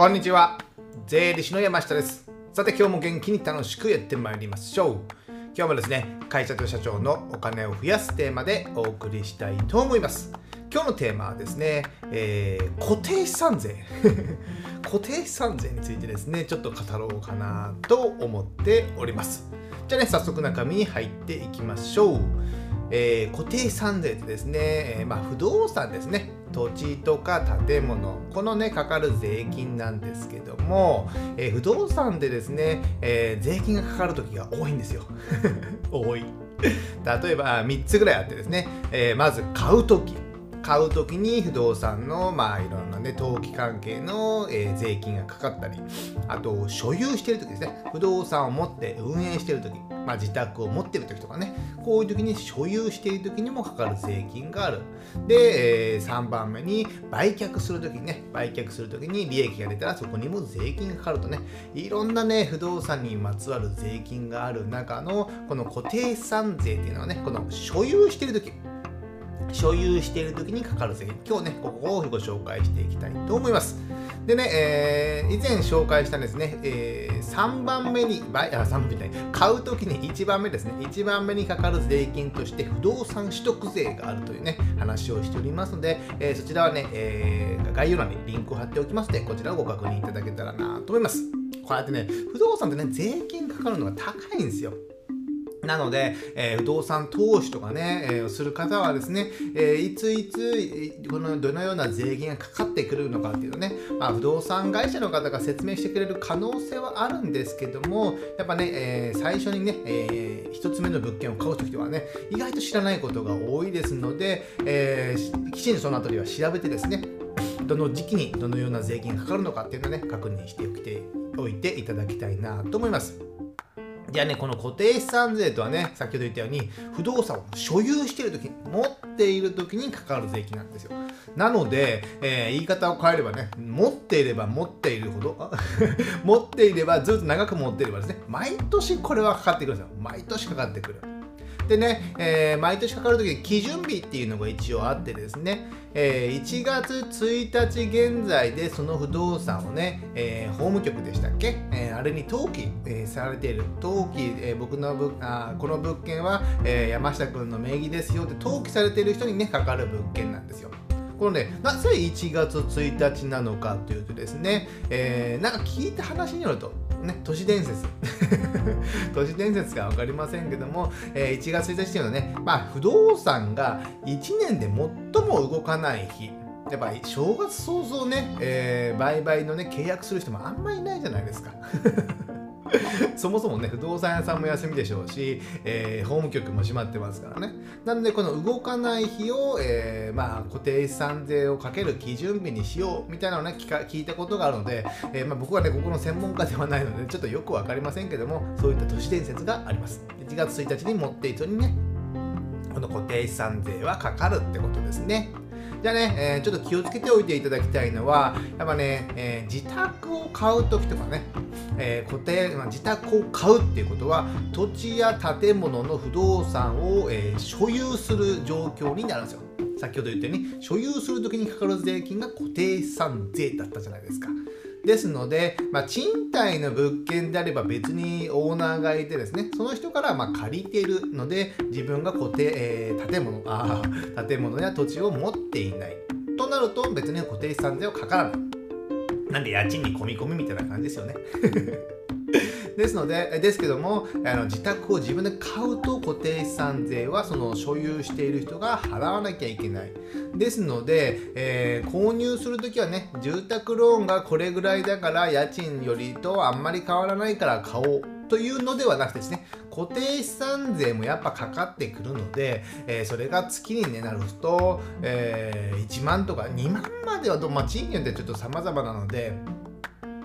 こんにちは。税理士の山下です。さて今日も元気に楽しくやってまいりましょう。今日もですね会社と社長のお金を増やすテーマでお送りしたいと思います。今日のテーマはですね、えー、固定資産税。固定資産税についてですねちょっと語ろうかなと思っております。じゃあね早速中身に入っていきましょう。えー、固定資産税ってですね、えー、まあ、不動産ですね。土地とか建物このねかかる税金なんですけども、えー、不動産でですね、え税金がかかる時が多いんですよ。多い。例えば3つぐらいあってですね、えまず買う時。買う時に不動産のまあいろんなね登記関係の、えー、税金がかかったりあと所有してる時ですね。不動産を持って運営してる時、まあ、自宅を持ってる時とかね。こういう時に所有している時にもかかる税金がある。で、えー、3番目に売却する時にね。売却する時に利益が出たらそこにも税金がかかるとね。いろんなね不動産にまつわる税金がある中のこの固定資産税っていうのはねこの所有している時所有している時にかかる税。金今日ねここをご紹介していきたいと思います。でね、えー、以前紹介したですね、えー、3番目にあ3番目ない買う時に1番目ですね。1番目にかかる税金として不動産取得税があるというね話をしておりますので、えー、そちらはね、えー、概要欄にリンクを貼っておきますのでこちらをご確認いただけたらなと思います。こうやってね不動産ってね税金かかるのが高いんですよ。なので、えー、不動産投資とかね、えー、する方はですね、えー、いついつこのどのような税金がかかってくるのかっていうのね、まあ、不動産会社の方が説明してくれる可能性はあるんですけどもやっぱね、え最初にね、えー、1つ目の物件を買う時はね意外と知らないことが多いですので、えきちんとその辺りは調べてですねどの時期にどのような税金がかかるのかっていうのをね確認しておいていただきたいなと思います。じゃあね、この固定資産税とはね、先ほど言ったように、不動産を所有しているとき、持っているときにかかる税金なんですよ。なので、えー、言い方を変えればね、持っていれば持っているほど、持っていればずっと長く持っていればですね、毎年これはかかってくるんですよ。毎年かかってくる。でね、えー、毎年かかるときに基準日っていうのが一応あってですね、えー、1月1日現在でその不動産をね、えー、法務局でしたっけ、えー、あれに登記、えー、されている登記、えー、僕のぶあこの物件は、えー、山下君の名義ですよって登記されている人にねかかる物件なんですよ。このね、なぜ1月1日なのかというとですね、えー、なんか聞いた話によると、ね、都市伝説。都市伝説か分かりませんけども、えー、1月1日というのはね、まあ、不動産が1年で最も動かない日。やっぱり正月早々ね、えー、売買のね契約する人もあんまりいないじゃないですか。そもそもね不動産屋さんも休みでしょうし、えー、法務局も閉まってますからね。なのでこの動かない日を、えー、まあ、固定資産税をかける基準日にしようみたいなのをね聞いたことがあるので、えー、まあ、僕はねここの専門家ではないのでちょっとよく分かりませんけどもそういった都市伝説があります。1月1日に持っている人にねこの固定資産税はかかるってことですね。じゃあね、えー、ちょっと気をつけておいていただきたいのは、やっぱね、えー、自宅を買う時とかね、えー、固定、まあ、自宅を買うっていうことは、土地や建物の不動産を、え所有する状況になるんですよ。先ほど言ったように、所有する時にかかる税金が固定資産税だったじゃないですか。ですので、まあ、賃貸の物件であれば別にオーナーがいてですね、その人からま借りているので、自分が固定、えー、建物あ、建物や土地を持っていない。となると別に固定資産税はかからない。なんで家賃に込み込みみたいな感じですよね。ですので、ですけども、あの自宅を自分で買うと固定資産税はその所有している人が払わなきゃいけない。ですので、えー、購入するときはね、住宅ローンがこれぐらいだから家賃よりとあんまり変わらないから買おう。というのではなくてですね、固定資産税もやっぱかかってくるので、えー、それが月に、ね、なると、えー、1万とか2万まではど、まあ、地域によってちょっと様々なので、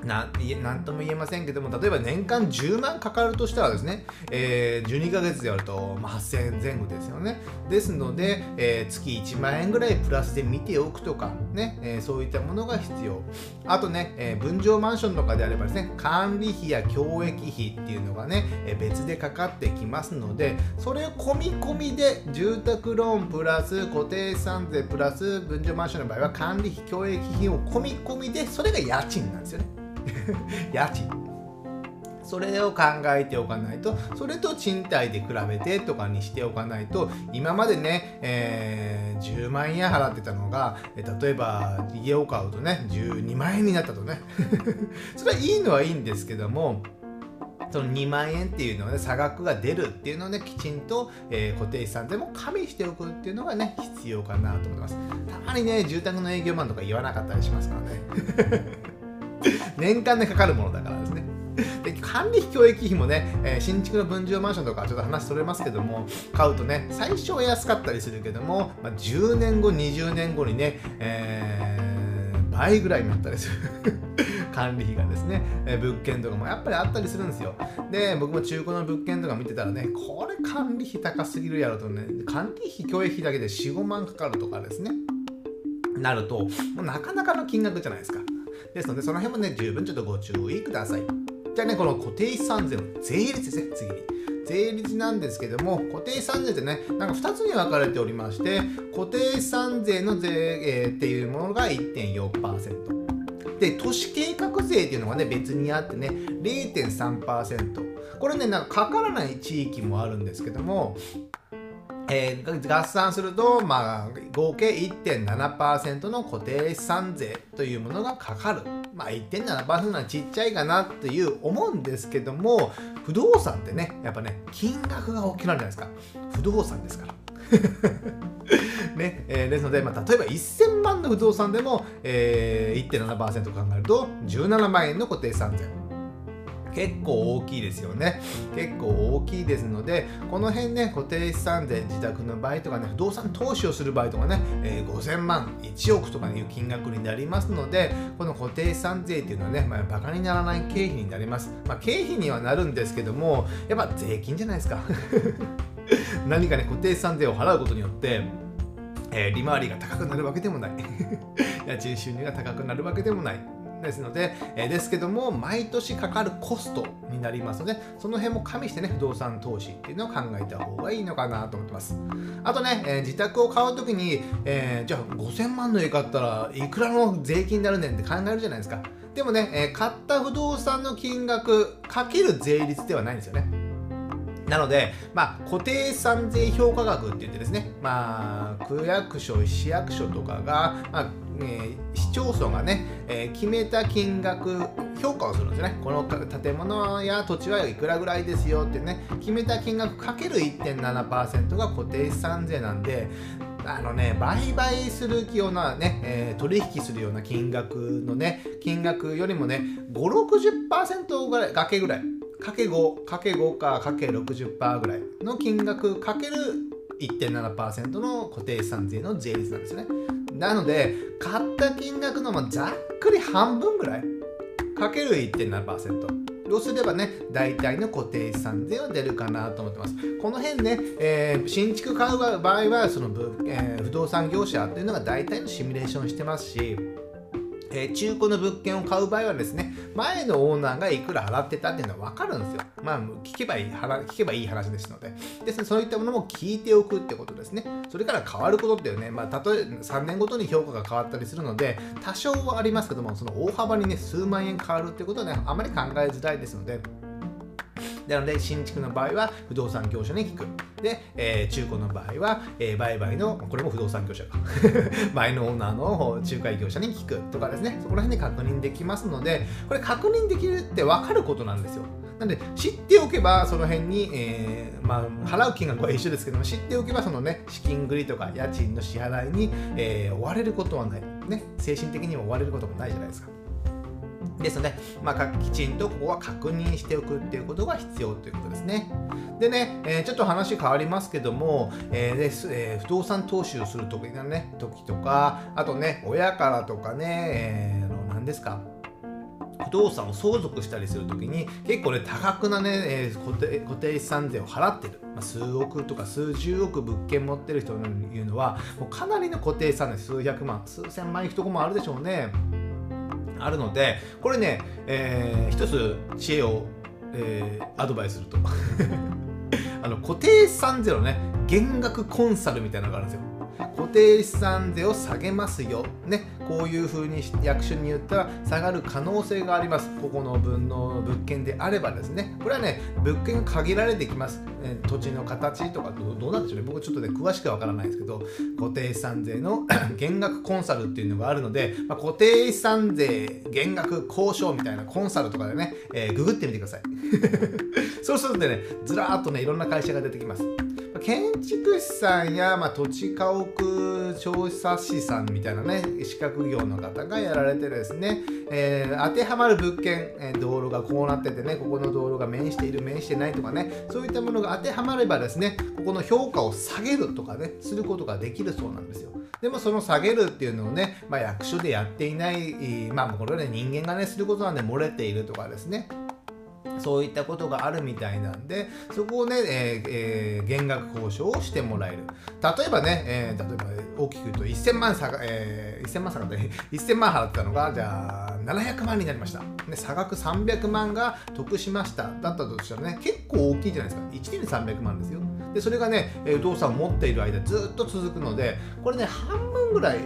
ななんとも言えませんけども例えば年間10万かかるとしたらですね、えー、12ヶ月でやると、まあ、8000円前後ですよね。ですので、えー、月1万円ぐらいプラスで見ておくとかね、えー、そういったものが必要。あとね、え分譲マンションとかであればですね管理費や教育費っていうのがね、え別でかかってきますのでそれを込み込みで住宅ローンプラス固定資産税プラス分譲マンションの場合は管理費教育費を込み込みでそれが家賃なんですよね。家賃。それを考えておかないとそれと賃貸で比べてとかにしておかないと今までね、えー、10万円払ってたのが例えば家を買うとね12万円になったとね。それはいいのはいいんですけどもその2万円っていうのはね差額が出るっていうのをねきちんと、えー、固定資産税も加味しておくっていうのがね必要かなと思います。たまにね住宅の営業マンとか言わなかったりしますからね。年間でかかるものだからですね。で管理費教育費もね、えー、新築の分譲マンションとかちょっと話それますけども買うとね最初は安かったりするけども、まあ、10年後20年後にね、えー、倍ぐらいになったりする。管理費がですね、えー、物件とかもやっぱりあったりするんですよ。で僕も中古の物件とか見てたらねこれ管理費高すぎるやろとね管理費教育費だけで45万かかるとかですねなるともうなかなかの金額じゃないですか。ですので、その辺もね、十分ちょっとご注意ください。じゃあね、この固定資産税の税率ですね、次に。税率なんですけども、固定資産税ってね、なんか2つに分かれておりまして、固定資産税の税、えー、っていうものが1.4%。で、都市計画税っていうのがね、別にあってね、0.3%。これね、なんかかからない地域もあるんですけども、えー、合算すると、まあ、合計1.7%の固定資産税というものがかかる。まあ、1.7%はちっちゃいかなっていう思うんですけども、不動産ってね、やっぱね、金額が大きくなるじゃないですか。不動産ですから。ねえー、ですので、まあ、例えば1000万の不動産でも、えー、1.7%考えると17万円の固定資産税。結構大きいですよね。結構大きいですのでこの辺ね固定資産税自宅の場合とかね不動産投資をする場合とかね、えー、5000万1億とかいう金額になりますのでこの固定資産税っていうのはね、まあ、バカにならない経費になります、まあ、経費にはなるんですけどもやっぱ税金じゃないですか。何かね固定資産税を払うことによってえ、利回りが高くなるわけでもない。家賃収入が高くなるわけでもない。ですので、えですけども、毎年かかるコストになりますので、その辺も加味してね、不動産投資っていうのを考えた方がいいのかなと思ってます。あとね、え自宅を買うときに、えー、じゃあ5000万の家買ったらいくらの税金になるねんって考えるじゃないですか。でもね、え買った不動産の金額かける税率ではないんですよね。なので、まあ、固定資産税評価額って言ってですね、まあ、区役所、市役所とかが、まあえー、市町村がね、えー、決めた金額評価をするんですね。この建物や土地はいくらぐらいですよってね決めた金額かける1.7%が固定資産税なんであのね売買するようなね、えー、取引するような金額のね金額よりもね560%ぐらいかけぐらいかけ5かけ5かかけ60%ぐらいの金額かける1.7%の固定資産税の税率なんですよね。なので、買った金額のざっくり半分ぐらいかける1.7%。をすればね、大体の固定資産税は出るかなと思ってます。この辺ね、えー、新築買う場合は、その、えー、不動産業者っていうのが大体のシミュレーションしてますし、え、中古の物件を買う場合はですね、前のオーナーがいくら払ってたっていうのは分かるんですよ。まあ、聞けばいい聞けばいい話ですので。ですね、そういったものも聞いておくってことですね。それから変わることっていうね、まあ、例え3年ごとに評価が変わったりするので、多少はありますけども、その大幅にね、数万円変わるっていうことはね、あまり考えづらいですので、なので、新築の場合は不動産業者に聞く。で、えー、中古の場合は、えー、売買の、これも不動産業者か。前のオーナーの仲介業者に聞くとかですね、そこら辺で確認できますので、これ確認できるって分かることなんですよ。なんで、知っておけば、その辺に、えー、まあ、払う金額は一緒ですけども、知っておけば、そのね、資金繰りとか家賃の支払いに、えー、追われることはない。ね、精神的にも追われることもないじゃないですか。ですので、まあ、きちんとここは確認しておくっていうことが必要ということですね。でね、えー、ちょっと話変わりますけども、えーですえー、不動産投資をする時のね、時とか、あとね、親からとかね、えー、何ですか、不動産を相続したりするときに結構ね多額なね、えー、固定固定資産税を払ってる、まあ、数億とか数十億物件持ってる人のいうのはもうかなりの固定資産で数百万数千万いくとこもあるでしょうね。あるのでこれね、えー、一つ知恵を、えー、アドバイスすると。あの固定資産ゼロね。減額コンサルみたいなのがあるんですよ。固定資産税を下げますよ、ね、こういうふうに役所に言ったら下がる可能性があります、ここの分の物件であればですね、これはね、物件が限られてきます、え土地の形とかどうなんでしょうね、僕ちょっとね、詳しくはわからないですけど、固定資産税の 減額コンサルっていうのがあるので、まあ、固定資産税減額交渉みたいなコンサルとかでね、えー、ググってみてください。そうするとね、ずらーっとね、いろんな会社が出てきます。建築士さんや、まあ、土地家屋調査士さんみたいなね資格業の方がやられてですね、えー、当てはまる物件、え、道路がこうなっててねここの道路が面している面してないとかねそういったものが当てはまればですねここの評価を下げるとかねすることができるそうなんですよ。でもその下げるっていうのをね、まあ、役所でやっていないまあこれはね人間がねすることなんで漏れているとかですねそういったことがあるみたいなんで、そこをね、えーえー、減額交渉をしてもらえる。例えばね、えー、例えば大きく言うと1000万差が、えー、1000万差が1000万払ったのが、じゃあ700万になりました。で差額300万が得しました。だったとしたらね、結構大きいじゃないですか。1年で300万ですよ。で、それがね、不動産を持っている間ずっと続くので、これね、半分ぐらい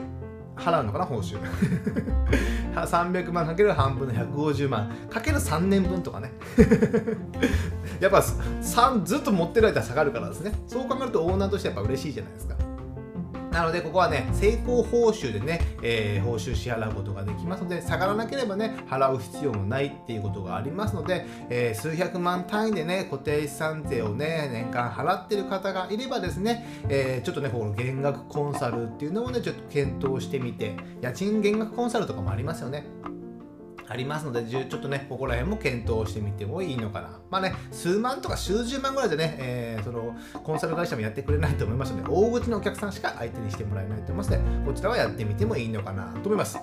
払うのかな報酬。300万かける半分の150万。かける3年分とかね。やっぱずっと持ってる間下がるからですね。そう考えるとオーナーとしてやっぱ嬉しいじゃないですかなので、ここはね、成功報酬でね、えー、報酬支払うことができますので、下がらなければね、払う必要もないっていうことがありますので、えー、数百万単位でね、固定資産税をね、年間払ってる方がいればですね、えー、ちょっとね、この減額コンサルっていうのをね、ちょっと検討してみて、家賃減額コンサルとかもありますよね。ありますので、ちょっとね、ここら辺も検討してみてもいいのかな。まあね、数万とか数十万ぐらいでね、えー、そのコンサル会社もやってくれないと思いますので、大口のお客さんしか相手にしてもらえないと思いますので、こちらはやってみてもいいのかなと思います。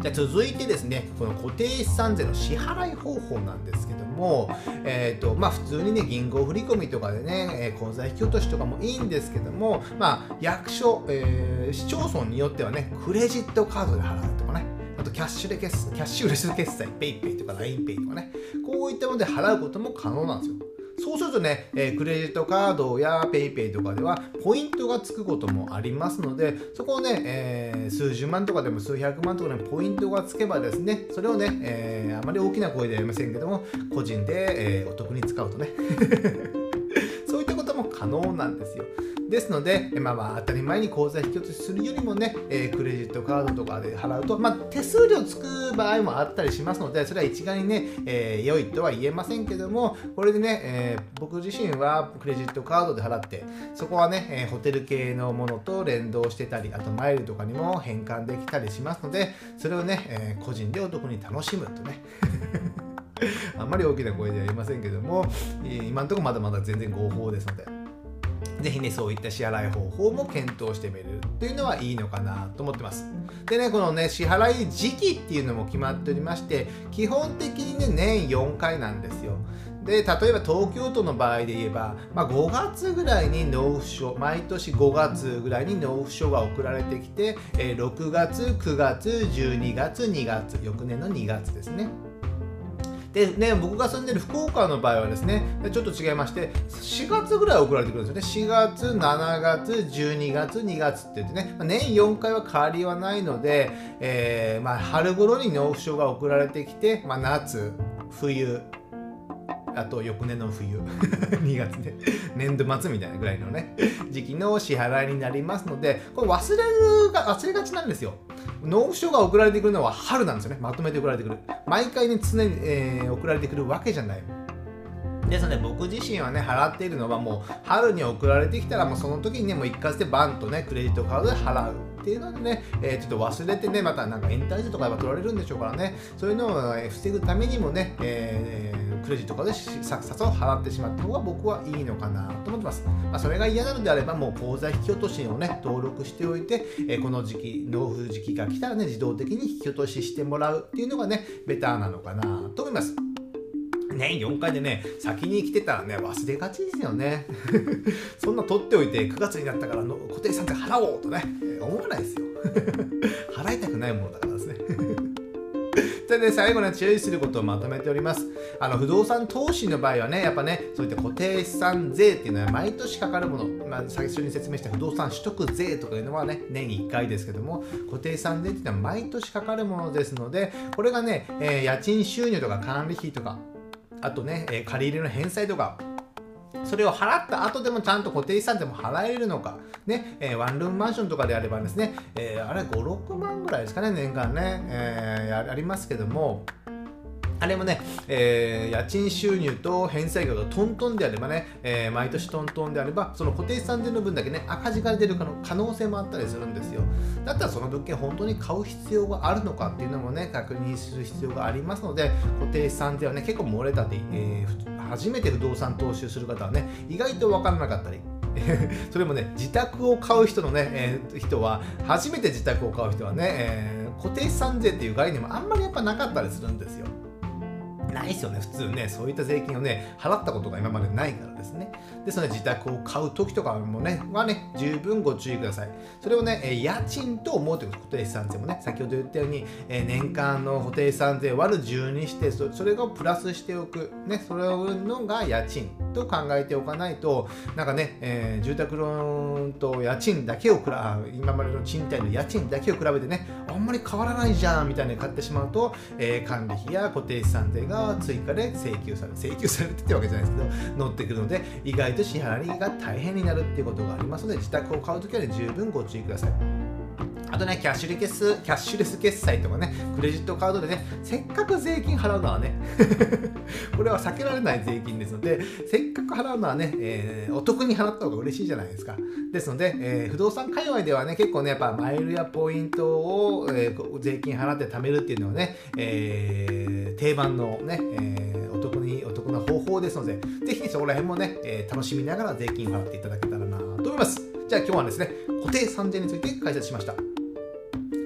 じゃ続いてですね、この固定資産税の支払い方法なんですけども、えーとまあ、普通にね、銀行振込とかでね、えー、口座引き落としとかもいいんですけども、まあ、役所、えー、市町村によってはね、クレジットカードで払うとかね、とキャッシュで決キャッシュレス決済、PayPay とか LINEPay とかね、こういったもので払うことも可能なんですよ。そうするとね、えー、クレジットカードや PayPay とかではポイントがつくこともありますので、そこをね、えー、数十万とかでも数百万とかでもポイントがつけばですね、それをね、えー、あまり大きな声では言いませんけども、個人で、えお得に使うとね、ことも可能なんですよ。ですので、まあ、まあ当たり前に口座引き落としするよりもね、えー、クレジットカードとかで払うと、まあ、手数料つく場合もあったりしますので、それは一概にね、えー、良いとは言えませんけども、これでね、えー、僕自身はクレジットカードで払って、そこはね、えホテル系のものと連動してたり、あとマイルとかにも変換できたりしますので、それをね、え個人でお得に楽しむとね。あんまり大きな声では言いませんけども、今のとこまだまだ全然合法ですので。ぜひね、そういった支払い方法も検討してみるっていうのはいいのかなと思ってます。でね、このね、支払い時期っていうのも決まっておりまして、基本的にね、年4回なんですよ。で例えば東京都の場合で言えば、まあ、5月ぐらいに納付書毎年5月ぐらいに納付書が送られてきて、え、6月9月12月2月翌年の2月ですねでね、僕が住んでる福岡の場合はですね、ちょっと違いまして、4月ぐらい送られてくるんですよね。4月、7月、12月、2月って言ってね、年4回は変わりはないので、えー、まあ、春頃に納付書が送られてきて、まあ、夏、冬、あと翌年の冬 2月で年度末みたいなぐらいのね時期の支払いになりますのでこれ忘れるが忘れがちなんですよ納付書が送られてくるのは春なんですよね。まとめて送られてくる。毎回ね常に、えー、送られてくるわけじゃない。ですので僕自身はね払っているのはもう春に送られてきたらもうその時にねもう一括でバンとねクレジットカードで払う。っていうのでね、えー、ちょっと忘れてねまたなんかエンタージとかは取られるんでしょうからね。そういうのを防ぐためにもね、えー、クレジットカードでさっさと払ってしまった方が僕はいいのかなと思ってます、まあ、それが嫌なのであればもう口座引き落としをね登録しておいて、えー、この時期納付時期が来たらね自動的に引き落とししてもらうっていうのがねベターなのかなと思います。年4回でね、先に来てたらね、忘れがちですよね。そんな取っておいて、9月になったからの固定資産税払おうとね、思わないですよ。払いたくないものだからですね。でね、最後に注意することをまとめております。あの不動産投資の場合はね、やっぱね、そういった固定資産税っていうのは毎年かかるもの、まあ、最初に説明した不動産取得税とかいうのはね、年1回ですけども、固定資産税っていうのは毎年かかるものですので、これがね、えー、家賃収入とか管理費とか、あとね、え、借り入れの返済とか、それを払った後でもちゃんと固定資産でも払えるのか、ねえー、ワンルームマンションとかであればですね、えー、あれ5、6万ぐらいですかね、年間ね、えー、ありますけども、あれもね、えー、家賃収入と返済額がトントンであればね、えー、毎年トントンであれば、その固定資産税の分だけね、赤字が出る可能性もあったりするんですよ。だったらその物件本当に買う必要があるのかっていうのもね、確認する必要がありますので、固定資産税はね、結構漏れたり、えー、初めて不動産投資をする方はね、意外と分からなかったり、それもね、自宅を買う人のね、えー、人は、初めて自宅を買う人はね、えー、固定資産税っていう概念もあんまりやっぱなかったりするんですよ。ないですよね、普通ね、そういった税金をね、払ったことが今までないから。ですね。ですので、自宅を買う時とかもね、はね、十分ご注意ください。それをね、家賃と思うという固定資産税もね、先ほど言ったように、年間の固定資産税割る10にして、それをプラスしておく、ね、それをのが家賃と考えておかないと、なんかね、えー、住宅ローンと家賃だけをくら、今までの賃貸の家賃だけを比べてね、あんまり変わらないじゃんみたいに買ってしまうと、えー、管理費や固定資産税が追加で請求される請求されてってわけじゃないですけど乗ってくるのでで意外と支払いが大変になるっていうことがありますので自宅を買うときは、ね、十分ご注意ください。あとね、キャッシュレス、キャッシュレス決済とかね、クレジットカードでね、せっかく税金払うのはね、これは避けられない税金ですので、せっかく払うのはね、えー、お得に払った方が嬉しいじゃないですか。ですので、えー、不動産界隈ではね、結構ね、やっぱマイルやポイントを、えー、税金払って貯めるっていうのはね、えー、定番のね、えー、お得、な方法ですので、ぜひそこら辺もね、えー、楽しみながら税金払っていただけたらなと思います。じゃあ今日はですね、固定産税について解説しました。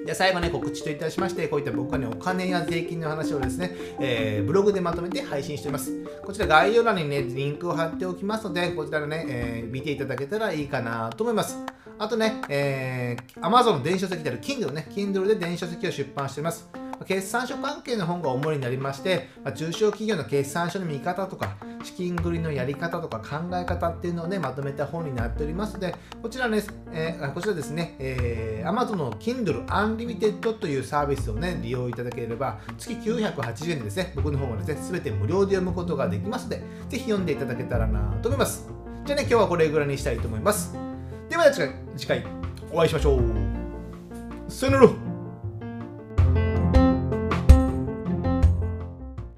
で最後ね、告知といたしまして、こういった僕はね、お金や税金の話をですね、えー、ブログでまとめて配信しています。こちら概要欄にね、リンクを貼っておきますので、こちらでね、えー、見ていただけたらいいかなと思います。あとね、えー、Amazon の電子書籍である Kindle ね、Kindle で電子書籍を出版しています。決算書関係の本が主になりまして、まあ、中小企業の決算書の見方とか、資金繰りのやり方とか考え方っていうのをね、まとめた本になっておりますので、こちらね、えー、こちらですね、えー、Amazon の Kindle Unlimited というサービスをね、利用いただければ、月980円でですね、僕の方もですね、すべて無料で読むことができますので、ぜひ読んでいただけたらなと思います。じゃあね、今日はこれぐらいにしたいと思います。では次回お会いしましょう。さよなら